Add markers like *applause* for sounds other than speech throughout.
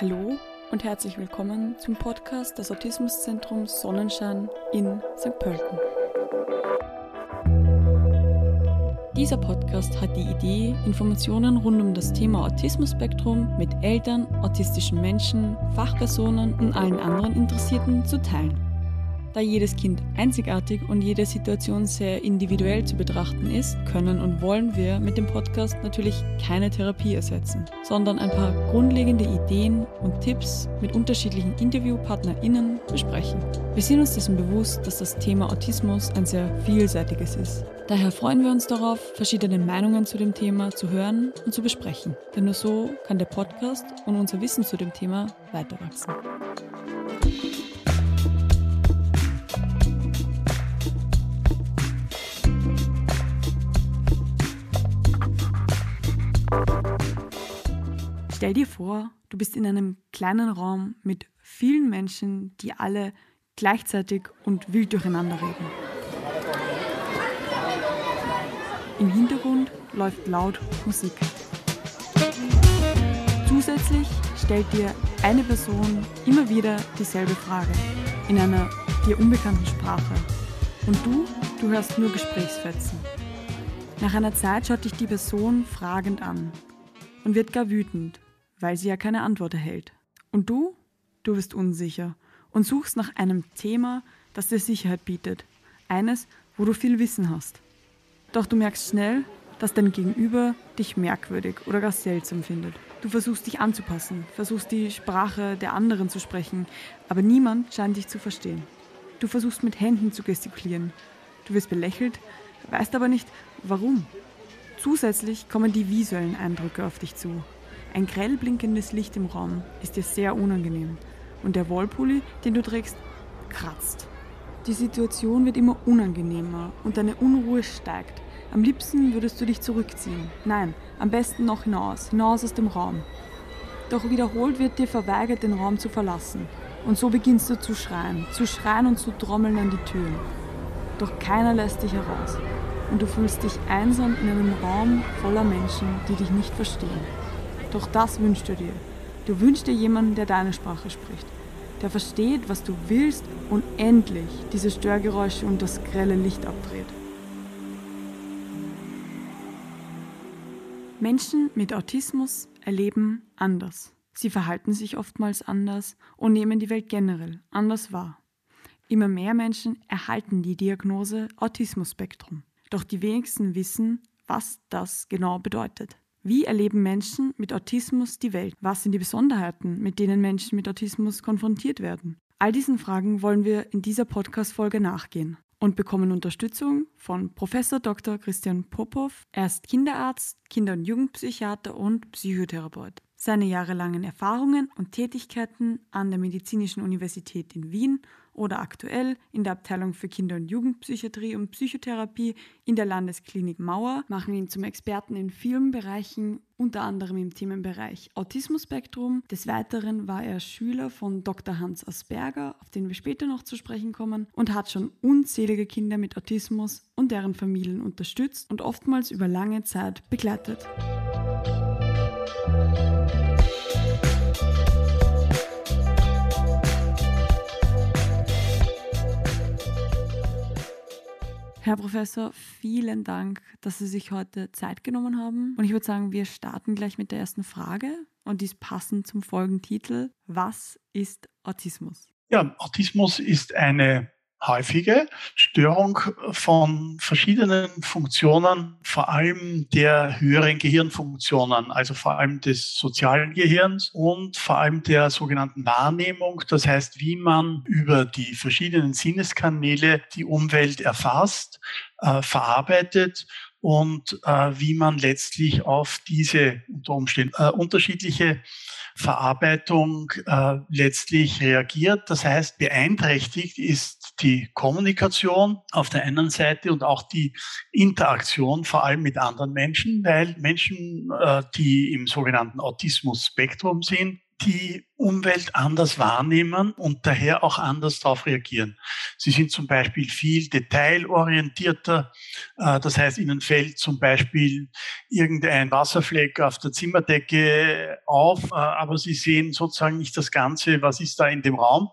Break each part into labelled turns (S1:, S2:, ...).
S1: Hallo und herzlich willkommen zum Podcast des Autismuszentrums Sonnenschein in St. Pölten. Dieser Podcast hat die Idee, Informationen rund um das Thema Autismus-Spektrum mit Eltern, autistischen Menschen, Fachpersonen und allen anderen Interessierten zu teilen. Da jedes Kind einzigartig und jede Situation sehr individuell zu betrachten ist, können und wollen wir mit dem Podcast natürlich keine Therapie ersetzen, sondern ein paar grundlegende Ideen und Tipps mit unterschiedlichen InterviewpartnerInnen besprechen. Wir sind uns dessen bewusst, dass das Thema Autismus ein sehr vielseitiges ist. Daher freuen wir uns darauf, verschiedene Meinungen zu dem Thema zu hören und zu besprechen. Denn nur so kann der Podcast und unser Wissen zu dem Thema weiter Stell dir vor, du bist in einem kleinen Raum mit vielen Menschen, die alle gleichzeitig und wild durcheinander reden. Im Hintergrund läuft laut Musik. Zusätzlich stellt dir eine Person immer wieder dieselbe Frage in einer dir unbekannten Sprache. Und du, du hörst nur Gesprächsfetzen. Nach einer Zeit schaut dich die Person fragend an und wird gar wütend weil sie ja keine Antwort erhält. Und du? Du bist unsicher und suchst nach einem Thema, das dir Sicherheit bietet. Eines, wo du viel Wissen hast. Doch du merkst schnell, dass dein Gegenüber dich merkwürdig oder gar seltsam findet. Du versuchst dich anzupassen, versuchst die Sprache der anderen zu sprechen, aber niemand scheint dich zu verstehen. Du versuchst mit Händen zu gestikulieren. Du wirst belächelt, weißt aber nicht, warum. Zusätzlich kommen die visuellen Eindrücke auf dich zu. Ein grell blinkendes Licht im Raum ist dir sehr unangenehm und der Wollpulli, den du trägst, kratzt. Die Situation wird immer unangenehmer und deine Unruhe steigt. Am liebsten würdest du dich zurückziehen. Nein, am besten noch hinaus, hinaus aus dem Raum. Doch wiederholt wird dir verweigert, den Raum zu verlassen. Und so beginnst du zu schreien, zu schreien und zu trommeln an die Türen. Doch keiner lässt dich heraus. Und du fühlst dich einsam in einem Raum voller Menschen, die dich nicht verstehen. Doch das wünschst du dir. Du wünschst dir jemanden, der deine Sprache spricht, der versteht, was du willst und endlich diese Störgeräusche und das grelle Licht abdreht. Menschen mit Autismus erleben anders. Sie verhalten sich oftmals anders und nehmen die Welt generell anders wahr. Immer mehr Menschen erhalten die Diagnose Autismus-Spektrum. Doch die wenigsten wissen, was das genau bedeutet. Wie erleben Menschen mit Autismus die Welt? Was sind die Besonderheiten, mit denen Menschen mit Autismus konfrontiert werden? All diesen Fragen wollen wir in dieser Podcast-Folge nachgehen und bekommen Unterstützung von Professor Dr. Christian Popov. Er ist Kinderarzt, Kinder- und Jugendpsychiater und Psychotherapeut. Seine jahrelangen Erfahrungen und Tätigkeiten an der Medizinischen Universität in Wien oder aktuell in der Abteilung für Kinder- und Jugendpsychiatrie und Psychotherapie in der Landesklinik Mauer machen ihn zum Experten in vielen Bereichen, unter anderem im Themenbereich Autismus-Spektrum. Des Weiteren war er Schüler von Dr. Hans Asperger, auf den wir später noch zu sprechen kommen, und hat schon unzählige Kinder mit Autismus und deren Familien unterstützt und oftmals über lange Zeit begleitet. Herr Professor, vielen Dank, dass Sie sich heute Zeit genommen haben. Und ich würde sagen, wir starten gleich mit der ersten Frage und dies passend zum Folgentitel. Was ist Autismus?
S2: Ja, Autismus ist eine häufige Störung von verschiedenen Funktionen, vor allem der höheren Gehirnfunktionen, also vor allem des sozialen Gehirns und vor allem der sogenannten Wahrnehmung, das heißt, wie man über die verschiedenen Sinneskanäle die Umwelt erfasst, äh, verarbeitet und äh, wie man letztlich auf diese unter Umständen äh, unterschiedliche Verarbeitung äh, letztlich reagiert. Das heißt, beeinträchtigt ist die Kommunikation auf der einen Seite und auch die Interaktion vor allem mit anderen Menschen, weil Menschen, äh, die im sogenannten Autismus-Spektrum sind, die Umwelt anders wahrnehmen und daher auch anders darauf reagieren. Sie sind zum Beispiel viel detailorientierter. Äh, das heißt, ihnen fällt zum Beispiel irgendein Wasserfleck auf der Zimmerdecke auf, äh, aber sie sehen sozusagen nicht das Ganze, was ist da in dem Raum.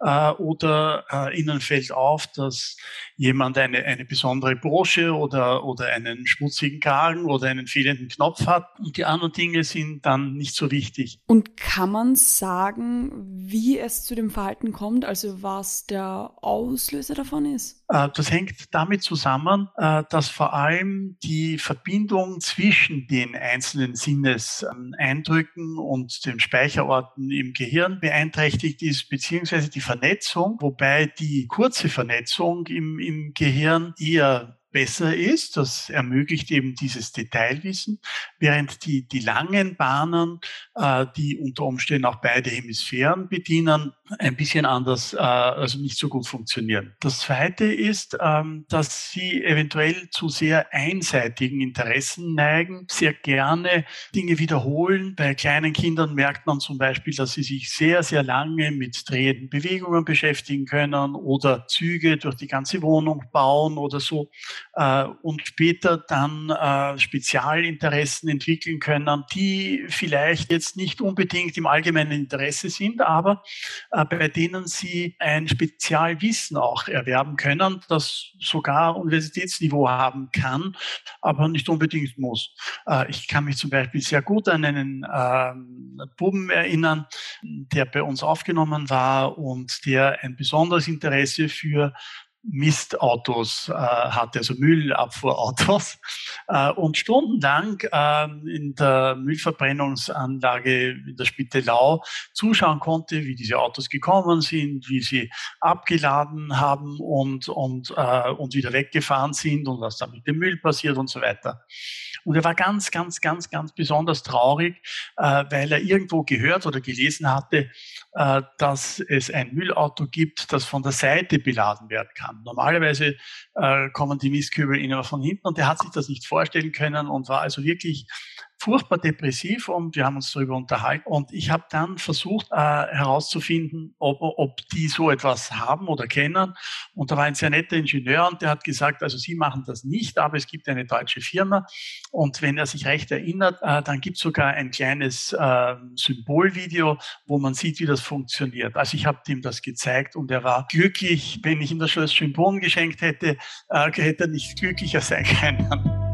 S2: Äh, oder ihnen fällt auf, dass jemand eine, eine besondere Brosche oder, oder einen schmutzigen Kragen oder einen fehlenden Knopf hat. Und die anderen Dinge sind dann nicht so wichtig.
S1: Und kann man sagen, wie es zu dem Verhalten kommt, also was der Auslöser davon ist?
S2: Äh, das hängt damit zusammen, äh, dass vor allem die Verbindung zwischen den einzelnen Sinneseindrücken und den Speicherorten im Gehirn beeinträchtigt ist, beziehungsweise die Vernetzung, wobei die kurze Vernetzung im, im Gehirn eher besser ist. Das ermöglicht eben dieses Detailwissen, während die, die langen Bahnen, äh, die unter Umständen auch beide Hemisphären bedienen, ein bisschen anders, äh, also nicht so gut funktionieren. Das Zweite ist, ähm, dass sie eventuell zu sehr einseitigen Interessen neigen, sehr gerne Dinge wiederholen. Bei kleinen Kindern merkt man zum Beispiel, dass sie sich sehr, sehr lange mit drehenden Bewegungen beschäftigen können oder Züge durch die ganze Wohnung bauen oder so äh, und später dann äh, Spezialinteressen entwickeln können, die vielleicht jetzt nicht unbedingt im allgemeinen Interesse sind, aber äh, bei denen sie ein Spezialwissen auch erwerben können, das sogar Universitätsniveau haben kann, aber nicht unbedingt muss. Äh, ich kann mich zum Beispiel sehr gut an einen ähm, Buben erinnern, der bei uns aufgenommen war und der ein besonderes Interesse für Mistautos äh, hatte, also Müllabfuhrautos *laughs* äh, und stundenlang äh, in der Müllverbrennungsanlage in der Spittelau zuschauen konnte, wie diese Autos gekommen sind, wie sie abgeladen haben und, und, äh, und wieder weggefahren sind und was da mit dem Müll passiert und so weiter. Und er war ganz, ganz, ganz, ganz besonders traurig, äh, weil er irgendwo gehört oder gelesen hatte, äh, dass es ein Müllauto gibt, das von der Seite beladen werden kann. Normalerweise äh, kommen die Mistkübel immer von hinten und er hat sich das nicht vorstellen können und war also wirklich furchtbar depressiv und wir haben uns darüber unterhalten. Und ich habe dann versucht äh, herauszufinden, ob, ob die so etwas haben oder kennen. Und da war ein sehr netter Ingenieur und der hat gesagt, also Sie machen das nicht, aber es gibt eine deutsche Firma. Und wenn er sich recht erinnert, äh, dann gibt es sogar ein kleines äh, Symbolvideo, wo man sieht, wie das funktioniert. Also ich habe ihm das gezeigt und er war glücklich. Wenn ich ihm das Schloss Symbol geschenkt hätte, äh, hätte er nicht glücklicher sein *laughs* können.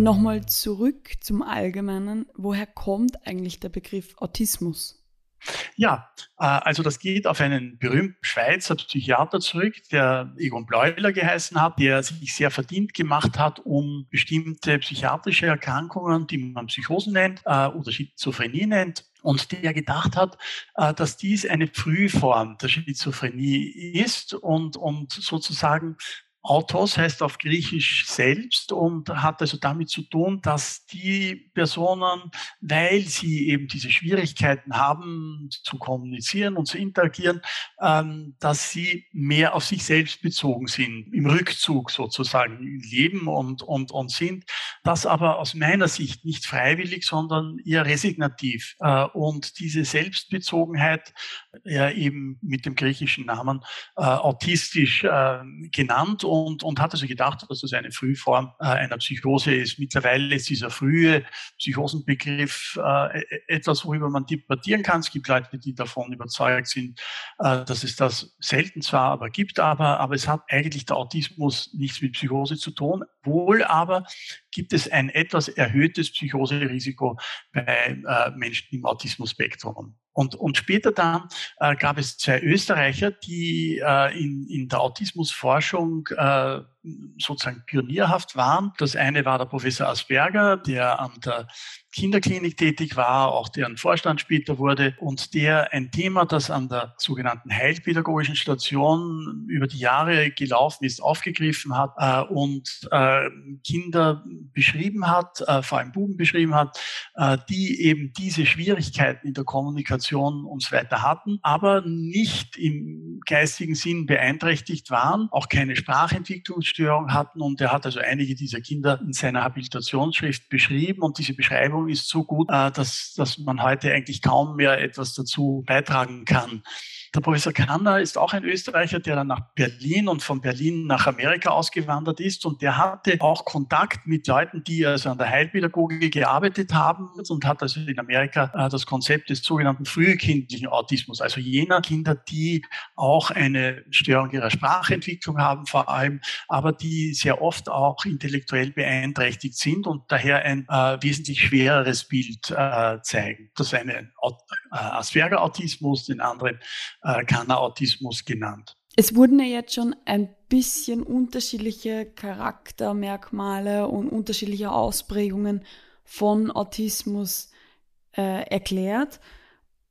S1: Nochmal zurück zum Allgemeinen. Woher kommt eigentlich der Begriff Autismus?
S2: Ja, äh, also das geht auf einen berühmten Schweizer Psychiater zurück, der Egon Bleuler geheißen hat, der sich sehr verdient gemacht hat, um bestimmte psychiatrische Erkrankungen, die man Psychosen nennt äh, oder Schizophrenie nennt, und der gedacht hat, äh, dass dies eine Frühform der Schizophrenie ist und, und sozusagen Autos heißt auf Griechisch selbst und hat also damit zu tun, dass die Personen, weil sie eben diese Schwierigkeiten haben zu kommunizieren und zu interagieren, ähm, dass sie mehr auf sich selbst bezogen sind, im Rückzug sozusagen leben und, und, und sind. Das aber aus meiner Sicht nicht freiwillig, sondern eher resignativ. Äh, und diese Selbstbezogenheit, eben mit dem griechischen Namen äh, autistisch äh, genannt und, und hat also gedacht, dass das eine Frühform äh, einer Psychose ist. Mittlerweile ist dieser frühe Psychosenbegriff äh, e-, e-, etwas, worüber man debattieren kann. Es gibt Leute, die davon überzeugt sind, äh, dass es das selten zwar aber gibt, aber, aber es hat eigentlich der Autismus nichts mit Psychose zu tun. Wohl aber gibt es ein etwas erhöhtes Psychoserisiko bei äh, Menschen im Autismus-Spektrum. Und, und später dann äh, gab es zwei Österreicher, die äh, in, in der Autismusforschung äh, sozusagen pionierhaft waren. Das eine war der Professor Asperger, der an der Kinderklinik tätig war, auch deren Vorstand später wurde und der ein Thema, das an der sogenannten Heilpädagogischen Station über die Jahre gelaufen ist, aufgegriffen hat äh, und äh, Kinder beschrieben hat, äh, vor allem Buben beschrieben hat, äh, die eben diese Schwierigkeiten in der Kommunikation und so weiter hatten, aber nicht im geistigen Sinn beeinträchtigt waren, auch keine Sprachentwicklungsstörung hatten. Und er hat also einige dieser Kinder in seiner Habilitationsschrift beschrieben. Und diese Beschreibung ist so gut, äh, dass, dass man heute eigentlich kaum mehr etwas dazu beitragen kann. Der Professor Kanner ist auch ein Österreicher, der dann nach Berlin und von Berlin nach Amerika ausgewandert ist. Und der hatte auch Kontakt mit Leuten, die also an der Heilpädagogik gearbeitet haben und hat also in Amerika äh, das Konzept des sogenannten frühkindlichen Autismus, also jener Kinder, die auch eine Störung ihrer Sprachentwicklung haben vor allem, aber die sehr oft auch intellektuell beeinträchtigt sind und daher ein äh, wesentlich schwereres Bild äh, zeigen. Das ist ein äh, Asperger-Autismus, den anderen äh, Kanner-Autismus genannt.
S1: Es wurden ja jetzt schon ein bisschen unterschiedliche Charaktermerkmale und unterschiedliche Ausprägungen von Autismus äh, erklärt.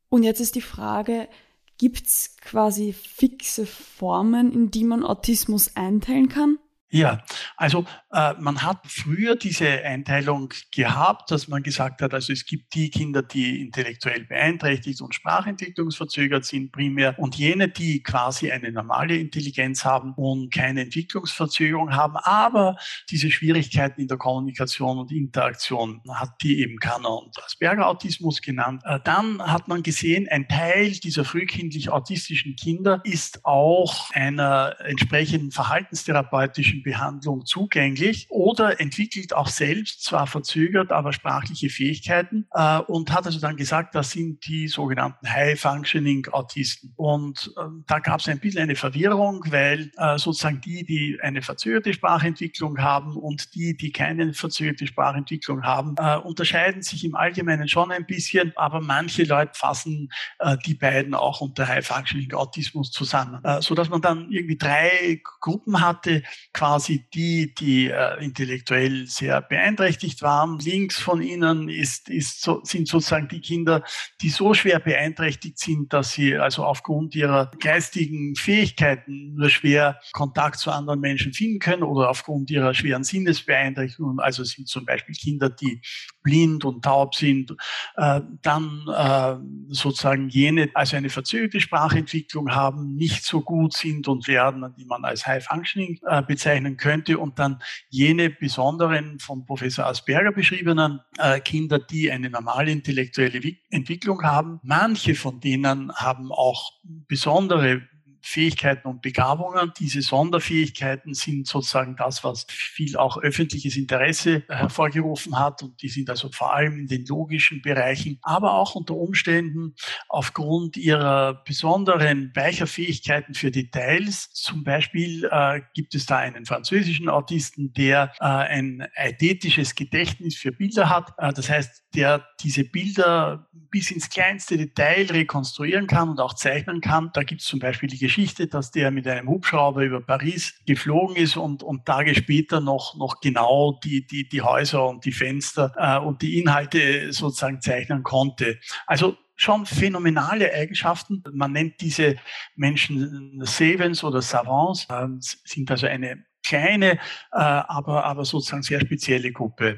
S1: Und jetzt ist die Frage, gibt es quasi fixe Formen, in die man Autismus einteilen kann?
S2: Ja, also äh, man hat früher diese Einteilung gehabt, dass man gesagt hat, also es gibt die Kinder, die intellektuell beeinträchtigt und sprachentwicklungsverzögert sind primär und jene, die quasi eine normale Intelligenz haben und keine Entwicklungsverzögerung haben, aber diese Schwierigkeiten in der Kommunikation und Interaktion hat die eben Kanner und Asperger-Autismus genannt. Äh, dann hat man gesehen, ein Teil dieser frühkindlich autistischen Kinder ist auch einer entsprechenden verhaltenstherapeutischen Behandlung zugänglich oder entwickelt auch selbst, zwar verzögert, aber sprachliche Fähigkeiten äh, und hat also dann gesagt, das sind die sogenannten High-Functioning-Autisten. Und äh, da gab es ein bisschen eine Verwirrung, weil äh, sozusagen die, die eine verzögerte Sprachentwicklung haben und die, die keine verzögerte Sprachentwicklung haben, äh, unterscheiden sich im Allgemeinen schon ein bisschen, aber manche Leute fassen äh, die beiden auch unter High-Functioning-Autismus zusammen, äh, sodass man dann irgendwie drei Gruppen hatte, quasi quasi die, die äh, intellektuell sehr beeinträchtigt waren. Links von ihnen ist, ist so, sind sozusagen die Kinder, die so schwer beeinträchtigt sind, dass sie also aufgrund ihrer geistigen Fähigkeiten nur schwer Kontakt zu anderen Menschen finden können oder aufgrund ihrer schweren Sinnesbeeinträchtigungen. Also sind zum Beispiel Kinder, die blind und taub sind. Äh, dann äh, sozusagen jene, also eine verzögerte Sprachentwicklung haben, nicht so gut sind und werden, die man als High Functioning äh, bezeichnet bezeichnen könnte und dann jene besonderen von Professor Asperger beschriebenen äh, Kinder, die eine normale intellektuelle Entwicklung haben. Manche von denen haben auch besondere Fähigkeiten und Begabungen. Diese Sonderfähigkeiten sind sozusagen das, was viel auch öffentliches Interesse hervorgerufen hat und die sind also vor allem in den logischen Bereichen, aber auch unter Umständen aufgrund ihrer besonderen Weicherfähigkeiten für Details. Zum Beispiel äh, gibt es da einen französischen Autisten, der äh, ein eidetisches Gedächtnis für Bilder hat. Äh, das heißt, der diese Bilder bis ins kleinste Detail rekonstruieren kann und auch zeichnen kann. Da gibt es zum Beispiel die Geschichte, dass der mit einem Hubschrauber über Paris geflogen ist und, und Tage später noch, noch genau die, die, die Häuser und die Fenster äh, und die Inhalte sozusagen zeichnen konnte. Also schon phänomenale Eigenschaften. Man nennt diese Menschen Savants oder Savants, äh, sind also eine kleine, äh, aber, aber sozusagen sehr spezielle Gruppe.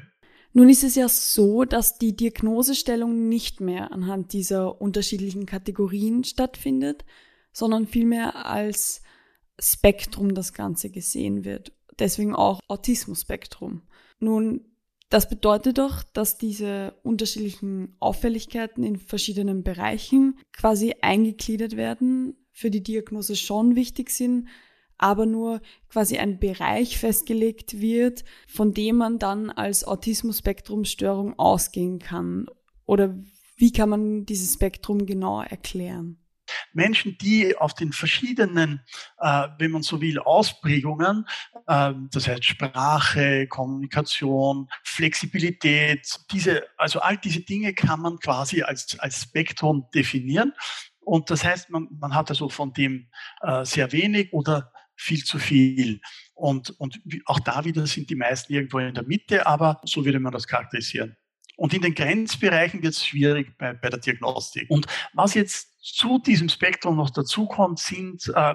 S1: Nun ist es ja so, dass die Diagnosestellung nicht mehr anhand dieser unterschiedlichen Kategorien stattfindet, sondern vielmehr als Spektrum das Ganze gesehen wird. Deswegen auch Autismus-Spektrum. Nun, das bedeutet doch, dass diese unterschiedlichen Auffälligkeiten in verschiedenen Bereichen quasi eingegliedert werden, für die Diagnose schon wichtig sind, aber nur quasi ein Bereich festgelegt wird, von dem man dann als Autismus-Spektrum-Störung ausgehen kann? Oder wie kann man dieses Spektrum genau erklären?
S2: Menschen, die auf den verschiedenen, äh, wenn man so will, Ausprägungen, äh, das heißt Sprache, Kommunikation, Flexibilität, diese, also all diese Dinge kann man quasi als, als Spektrum definieren. Und das heißt, man, man hat also von dem äh, sehr wenig oder viel zu viel. Und, und auch da wieder sind die meisten irgendwo in der Mitte, aber so würde man das charakterisieren. Und in den Grenzbereichen wird es schwierig bei, bei der Diagnostik. Und was jetzt zu diesem Spektrum noch dazukommt, sind äh,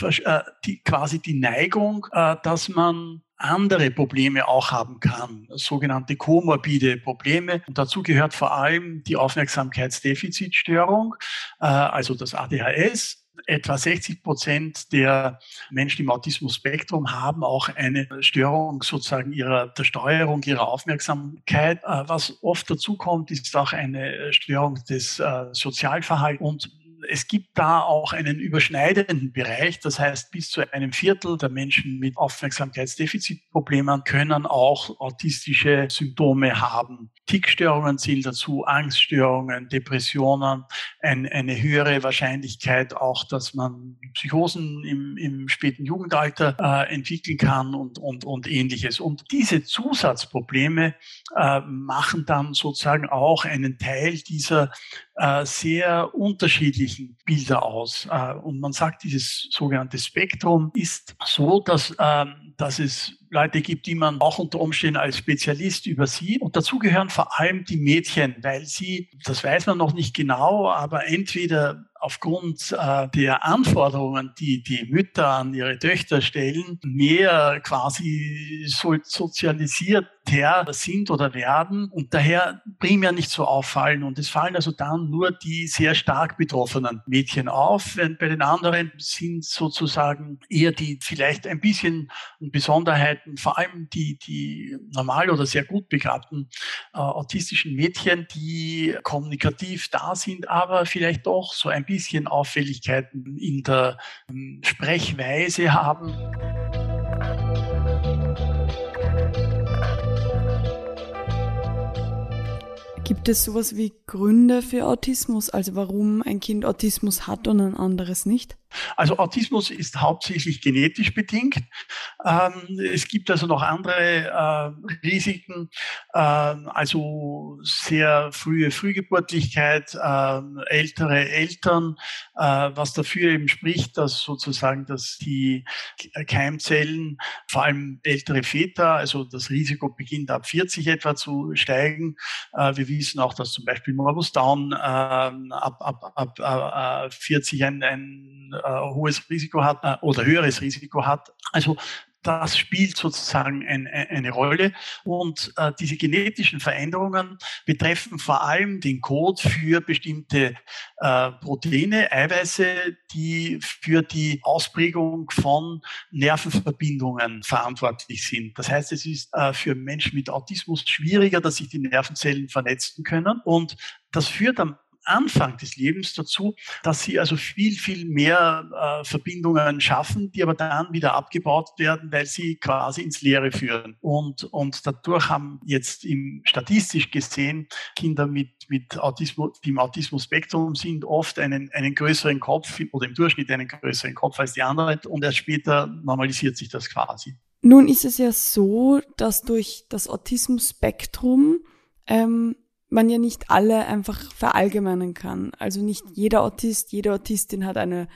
S2: äh, die, quasi die Neigung, äh, dass man andere Probleme auch haben kann, sogenannte komorbide Probleme. Und dazu gehört vor allem die Aufmerksamkeitsdefizitstörung, äh, also das ADHS, etwa 60 Prozent der Menschen im Autismus-Spektrum haben auch eine Störung sozusagen ihrer, der Steuerung ihrer Aufmerksamkeit. Äh, was oft dazu kommt, ist auch eine Störung des äh, Sozialverhaltens und es gibt da auch einen überschneidenden Bereich. Das heißt, bis zu einem Viertel der Menschen mit Aufmerksamkeitsdefizitproblemen können auch autistische Symptome haben. Tickstörungen zählen dazu, Angststörungen, Depressionen, ein, eine höhere Wahrscheinlichkeit auch, dass man Psychosen im, im späten Jugendalter äh, entwickeln kann und, und, und ähnliches. Und diese Zusatzprobleme äh, machen dann sozusagen auch einen Teil dieser äh, sehr unterschiedlichen Bilder aus. Äh, und man sagt, dieses sogenannte Spektrum ist so, dass, äh, dass es Leute gibt, die man auch unter Umständen als Spezialist übersieht. Und dazu gehören vor allem die Mädchen, weil sie, das weiß man noch nicht genau, aber entweder aufgrund äh, der Anforderungen, die die Mütter an ihre Töchter stellen, mehr quasi so sozialisiert sind oder werden und daher primär nicht so auffallen. Und es fallen also dann nur die sehr stark betroffenen Mädchen auf. Während bei den anderen sind sozusagen eher die vielleicht ein bisschen Besonderheiten, vor allem die, die normal oder sehr gut begabten äh, autistischen Mädchen, die kommunikativ da sind, aber vielleicht doch so ein bisschen Auffälligkeiten in der ähm, Sprechweise haben.
S1: Gibt es sowas wie Gründe für Autismus, also warum ein Kind Autismus hat und ein anderes nicht?
S2: Also Autismus ist hauptsächlich genetisch bedingt. Ähm, es gibt also noch andere äh, Risiken, äh, also sehr frühe Frühgeburtlichkeit, äh, ältere Eltern, äh, was dafür eben spricht, dass sozusagen, dass die Keimzellen, vor allem ältere Väter, also das Risiko beginnt ab 40 etwa zu steigen. Äh, wir wissen auch, dass zum Beispiel Morbus Down ähm, ab, ab, ab 40 äh, ein, ein äh, hohes Risiko hat äh, oder höheres Risiko hat. Also das spielt sozusagen ein, eine Rolle. Und äh, diese genetischen Veränderungen betreffen vor allem den Code für bestimmte äh, Proteine, Eiweiße, die für die Ausprägung von Nervenverbindungen verantwortlich sind. Das heißt, es ist äh, für Menschen mit Autismus schwieriger, dass sich die Nervenzellen vernetzen können. Und das führt am Anfang des Lebens dazu, dass sie also viel, viel mehr äh, Verbindungen schaffen, die aber dann wieder abgebaut werden, weil sie quasi ins Leere führen. Und, und dadurch haben jetzt im, statistisch gesehen Kinder mit, mit Autismus, die im Autismus-Spektrum sind, oft einen, einen größeren Kopf oder im Durchschnitt einen größeren Kopf als die anderen und erst später normalisiert sich das quasi.
S1: Nun ist es ja so, dass durch das Autismus-Spektrum ähm, man ja nicht alle einfach verallgemeinern kann. Also nicht jeder Autist, jede Autistin hat eine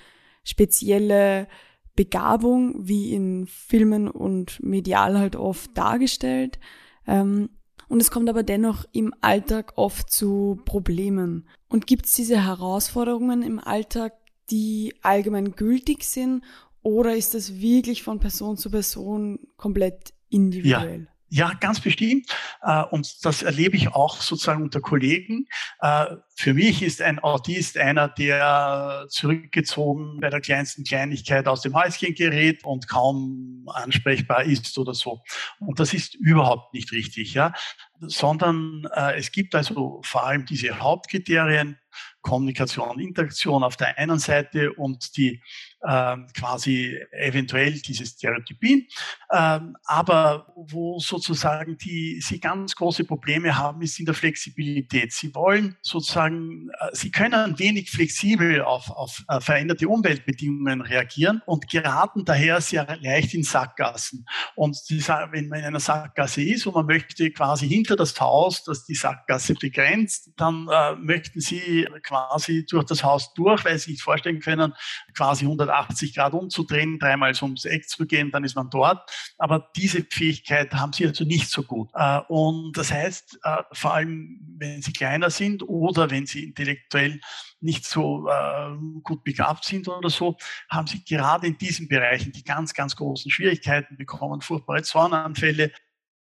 S1: spezielle Begabung, wie in Filmen und medial halt oft dargestellt. Ähm, und es kommt aber dennoch im Alltag oft zu Problemen. Und gibt es diese Herausforderungen im Alltag, die allgemein gültig sind, oder ist das wirklich von Person zu Person komplett individuell?
S2: Ja. Ja, ganz bestimmt. Äh, und das erlebe ich auch sozusagen unter Kollegen. Äh, für mich ist ein Autist einer, der zurückgezogen bei der kleinsten Kleinigkeit aus dem Häuschen gerät und kaum ansprechbar ist oder so. Und das ist überhaupt nicht richtig, ja. Sondern äh, es gibt also vor allem diese Hauptkriterien, Kommunikation und Interaktion auf der einen Seite und die ähm, quasi eventuell diese Stereotypien, ähm, aber wo sozusagen die sie ganz große Probleme haben, ist in der Flexibilität. Sie wollen sozusagen, äh, sie können wenig flexibel auf, auf äh, veränderte Umweltbedingungen reagieren und geraten daher sehr leicht in Sackgassen. Und die, wenn man in einer Sackgasse ist und man möchte quasi hinter hinter das Haus, das die Sackgasse begrenzt. Dann äh, möchten sie quasi durch das Haus durch, weil sie sich vorstellen können, quasi 180 Grad umzudrehen, dreimal ums Eck zu gehen, dann ist man dort. Aber diese Fähigkeit haben sie also nicht so gut. Äh, und das heißt, äh, vor allem wenn sie kleiner sind oder wenn sie intellektuell nicht so äh, gut begabt sind oder so, haben sie gerade in diesen Bereichen die ganz, ganz großen Schwierigkeiten, bekommen furchtbare Zornanfälle,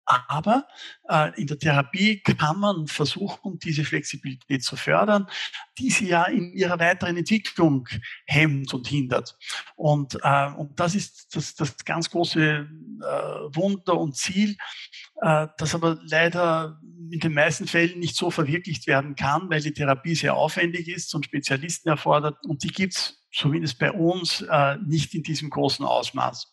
S2: aber äh, in der Therapie kann man versuchen, diese Flexibilität zu fördern, die sie ja in ihrer weiteren Entwicklung hemmt und hindert. Und, äh, und das ist das, das ganz große äh, Wunder und Ziel, äh, das aber leider in den meisten Fällen nicht so verwirklicht werden kann, weil die Therapie sehr aufwendig ist und Spezialisten erfordert. Und die gibt's zumindest bei uns, äh, nicht in diesem großen Ausmaß.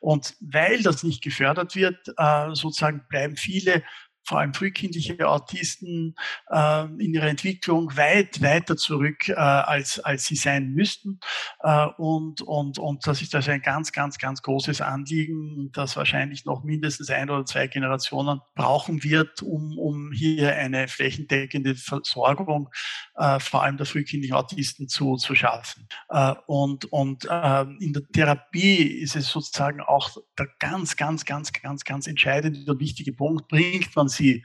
S2: Und weil das nicht gefördert wird, äh, sozusagen bleiben viele vor allem frühkindliche Autisten äh, in ihrer Entwicklung weit weiter zurück, äh, als, als sie sein müssten. Äh, und, und, und das ist also ein ganz, ganz, ganz großes Anliegen, das wahrscheinlich noch mindestens ein oder zwei Generationen brauchen wird, um, um hier eine flächendeckende Versorgung äh, vor allem der frühkindlichen Autisten zu, zu schaffen. Äh, und und äh, in der Therapie ist es sozusagen auch der ganz, ganz, ganz, ganz, ganz entscheidende und wichtige Punkt, bringt man Sie,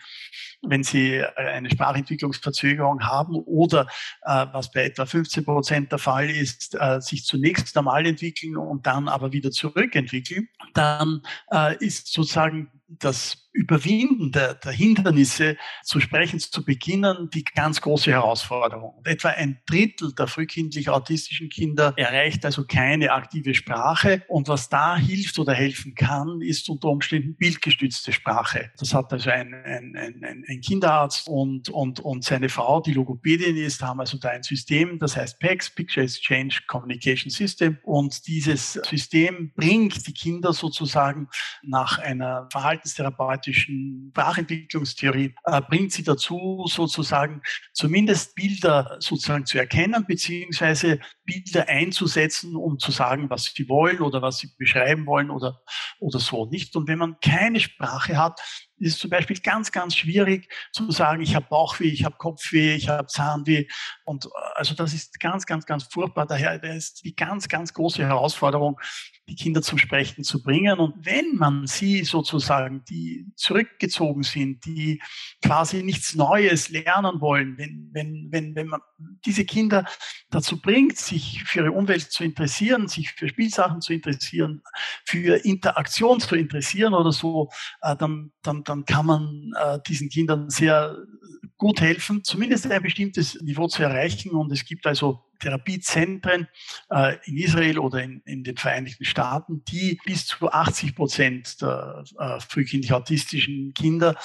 S2: wenn Sie äh, eine Sprachentwicklungsverzögerung haben oder äh, was bei etwa 15 Prozent der Fall ist, äh, sich zunächst normal entwickeln und dann aber wieder zurückentwickeln, dann äh, ist sozusagen das Überwinden der, der, Hindernisse zu sprechen zu beginnen, die ganz große Herausforderung. Und etwa ein Drittel der frühkindlich autistischen Kinder erreicht also keine aktive Sprache. Und was da hilft oder helfen kann, ist unter Umständen bildgestützte Sprache. Das hat also ein, ein, ein, ein Kinderarzt und, und, und seine Frau, die Logopädin ist, haben also da ein System, das heißt PEX, Picture Exchange Communication System. Und dieses System bringt die Kinder sozusagen nach einer Verhaltenstherapeutin systematischen Sprachentwicklungstheorie äh, bringt sie dazu, sozusagen zumindest Bilder sozusagen zu erkennen, beziehungsweise Bilder einzusetzen, um zu sagen, was sie wollen oder was sie beschreiben wollen oder, oder so nicht. Und wenn man keine Sprache hat, ist zum Beispiel ganz, ganz schwierig zu sagen, ich habe Bauchweh, ich habe Kopfweh, ich habe Zahnweh. Und äh, also das ist ganz, ganz, ganz furchtbar. Daher ist die ganz, ganz große Herausforderung, die Kinder zum Sprechen zu bringen. Und wenn man sie sozusagen, die zurückgezogen sind, die quasi nichts Neues lernen wollen, wenn, wenn, wenn, wenn man diese Kinder dazu bringt, sich für ihre Umwelt zu interessieren, sich für Spielsachen zu interessieren, für Interaktion zu interessieren oder so, äh, dann, dann, dann kann man äh, diesen Kindern sehr gut helfen, zumindest ein bestimmtes Niveau zu erreichen. Und es gibt also Therapiezentren äh, in Israel oder in, in, den Vereinigten Staaten, die bis zu 80 Prozent der äh, frühkindlich autistischen Kinder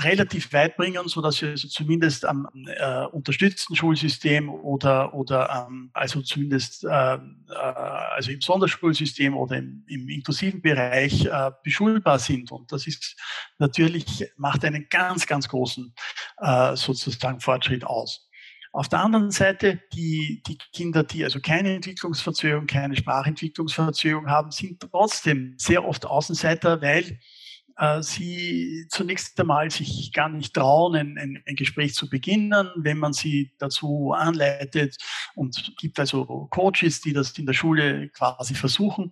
S2: relativ weit bringen, so dass sie also zumindest am äh, unterstützten Schulsystem oder, oder ähm, also zumindest äh, äh, also im Sonderschulsystem oder im, im inklusiven Bereich äh, beschulbar sind. Und das ist natürlich, macht einen ganz, ganz großen äh, sozusagen Fortschritt aus. Auf der anderen Seite, die, die Kinder, die also keine Entwicklungsverzögerung, keine Sprachentwicklungsverzögerung haben, sind trotzdem sehr oft Außenseiter, weil äh, sie zunächst einmal sich gar nicht trauen, ein, ein, ein, Gespräch zu beginnen, wenn man sie dazu anleitet und gibt also Coaches, die das in der Schule quasi versuchen.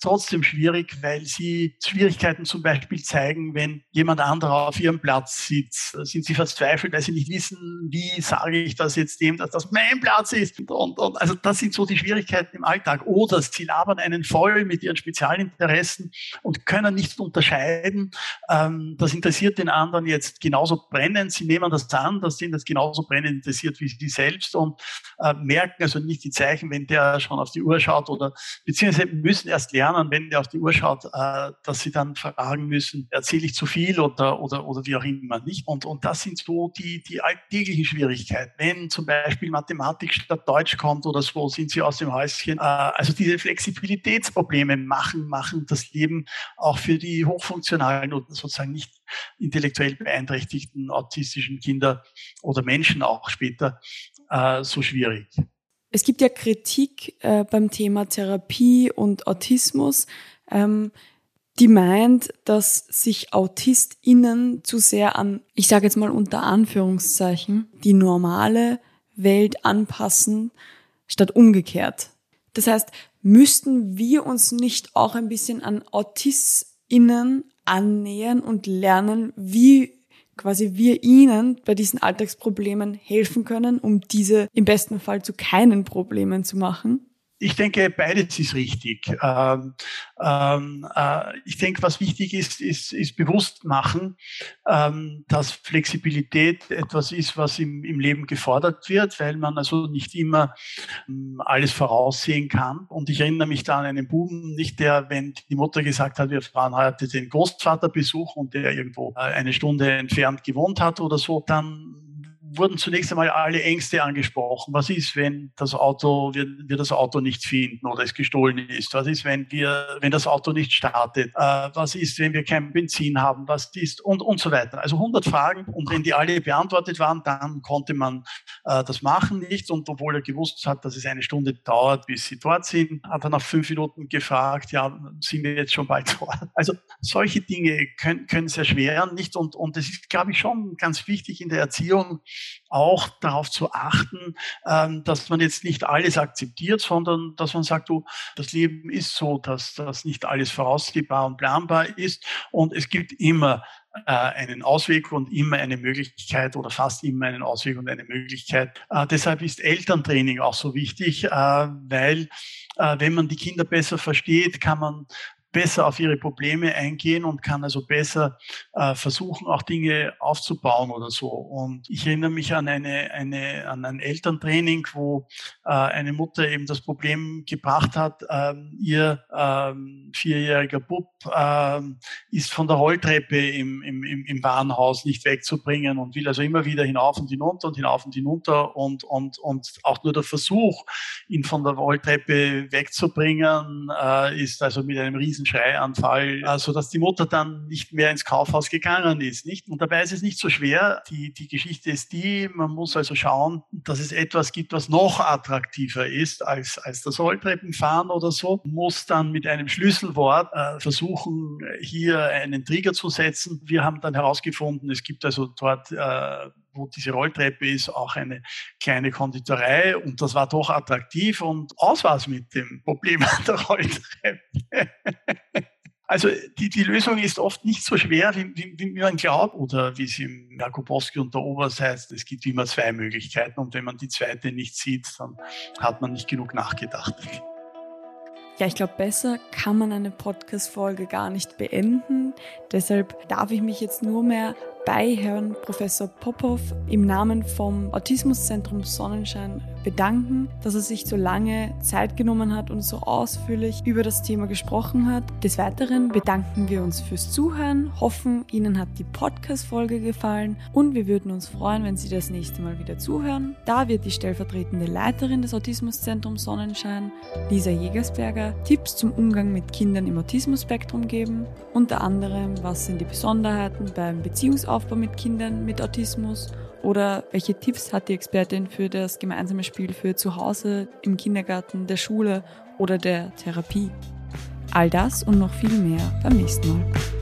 S2: Trotzdem schwierig, weil sie Schwierigkeiten zum Beispiel zeigen, wenn jemand anderer auf ihrem Platz sitzt, sind sie verzweifelt, weil sie nicht wissen, wie sage ich das jetzt dem, dass das mein Platz ist. Und, und also das sind so die Schwierigkeiten im Alltag. Oder sie labern einen voll mit ihren Spezialinteressen und können nicht unterscheiden, ähm, das interessiert den anderen jetzt genauso brennend. Sie nehmen das an, dass ihn das genauso brennend interessiert wie sie selbst und äh, merken also nicht die Zeichen, wenn der schon auf die Uhr schaut oder beziehungsweise müssen erst lernen, wenn der auf die Uhr schaut, äh, dass sie dann fragen müssen, erzähle ich zu viel oder, oder, oder wie auch immer nicht. Und, und das sind so die, die alltäglichen Schwierigkeiten. Wenn zum Beispiel Mathematik statt Deutsch kommt oder so, sind sie aus dem Häuschen. Äh, also diese Flexibilitätsprobleme machen, machen das Leben auch für die hochfunktionalen funktionalen und sozusagen nicht intellektuell beeinträchtigten autistischen Kinder oder Menschen auch später äh, so schwierig.
S1: Es gibt ja Kritik äh, beim Thema Therapie und Autismus. Ähm, die meint, dass sich AutistInnen zu sehr an, ich sage jetzt mal unter Anführungszeichen, die normale Welt anpassen, statt umgekehrt. Das heißt, müssten wir uns nicht auch ein bisschen an AutistInnen annähern und lernen, wie quasi wir ihnen bei diesen Alltagsproblemen helfen können, um diese im besten Fall zu keinen Problemen zu machen?
S2: Ich denke, beides ist richtig. Ähm, ähm, äh, ich denke, was wichtig ist, ist, ist bewusst machen, ähm, dass Flexibilität etwas ist, was im, im Leben gefordert wird, weil man also nicht immer ähm, alles voraussehen kann. Und ich erinnere mich da an einen Buben, nicht der, wenn die Mutter gesagt hat, wir fahren heute den Großvater besuchen und der irgendwo äh, eine Stunde entfernt gewohnt hat oder so, dann wurden zunächst einmal alle Ängste angesprochen. Was ist, wenn das Auto, wir, wir das Auto nicht finden oder es gestohlen ist? Was ist, wenn wir, wenn das Auto nicht startet? Äh, was ist, wenn wir kein Benzin haben? Was ist und, und so weiter. Also 100 Fragen und wenn die alle beantwortet waren, dann konnte man äh, das machen nicht. Und obwohl er gewusst hat, dass es eine Stunde dauert, bis sie dort sind, hat er nach fünf Minuten gefragt, ja, sind wir jetzt schon bald dort? *laughs* Also solche Dinge können, können sehr schweren, nicht? Und, und es ist, glaube ich, schon ganz wichtig in der Erziehung, auch darauf zu achten, ähm, dass man jetzt nicht alles akzeptiert, sondern dass man sagt, du, das Leben ist so, dass das nicht alles voraussehbar und planbar ist und es gibt immer äh, einen Ausweg und immer eine Möglichkeit oder fast immer einen Ausweg und eine Möglichkeit. Äh, deshalb ist Elterntraining auch so wichtig, äh, weil äh, wenn man die Kinder besser versteht, kann man besser auf ihre Probleme eingehen und kann also besser äh, versuchen, auch Dinge aufzubauen oder so. Und ich erinnere mich an eine, eine an ein Elterntraining, wo äh, eine Mutter eben das Problem gebracht hat, ähm, ihr ähm, vierjähriger Bub ähm, ist von der Rolltreppe im, im, im Warenhaus nicht wegzubringen und will also immer wieder hinauf und hinunter und hinauf und hinunter und, und, und auch nur der Versuch, ihn von der Rolltreppe wegzubringen, äh, ist also mit einem riesen Schreianfall, äh, so dass die Mutter dann nicht mehr ins Kaufhaus gegangen ist. Nicht? Und dabei ist es nicht so schwer. Die, die Geschichte ist die, man muss also schauen, dass es etwas gibt, was noch attraktiver ist als, als das Rolltreppenfahren oder so. Muss dann mit einem Schlüsselwort äh, versuchen, hier einen Trigger zu setzen. Wir haben dann herausgefunden, es gibt also dort äh, wo diese Rolltreppe ist, auch eine kleine Konditorei und das war doch attraktiv und aus war es mit dem Problem an der Rolltreppe. *laughs* Also die, die Lösung ist oft nicht so schwer, wie, wie, wie man glaubt oder wie es im Jakubowski und der Obers heißt, es gibt immer zwei Möglichkeiten und wenn man die zweite nicht sieht, dann hat man nicht genug nachgedacht.
S1: Ja, ich glaube, besser kann man eine Podcast-Folge gar nicht beenden. Deshalb darf ich mich jetzt nur mehr bei Herrn Professor Popov im Namen vom Autismuszentrum Sonnenschein bedanken, dass er sich so lange Zeit genommen hat und so ausführlich über das Thema gesprochen hat. Des Weiteren bedanken wir uns fürs Zuhören, hoffen, Ihnen hat die Podcast-Folge gefallen und wir würden uns freuen, wenn Sie das nächste Mal wieder zuhören. Da wird die stellvertretende Leiterin des Autismuszentrums Sonnenschein, Lisa Jägersberger, Tipps zum Umgang mit Kindern im Autismusspektrum geben, unter anderem, was sind die Besonderheiten beim Beziehungsaufbau mit Kindern mit Autismus oder welche Tipps hat die Expertin für das gemeinsame Spiel für zu Hause, im Kindergarten, der Schule oder der Therapie? All das und noch viel mehr beim nächsten Mal.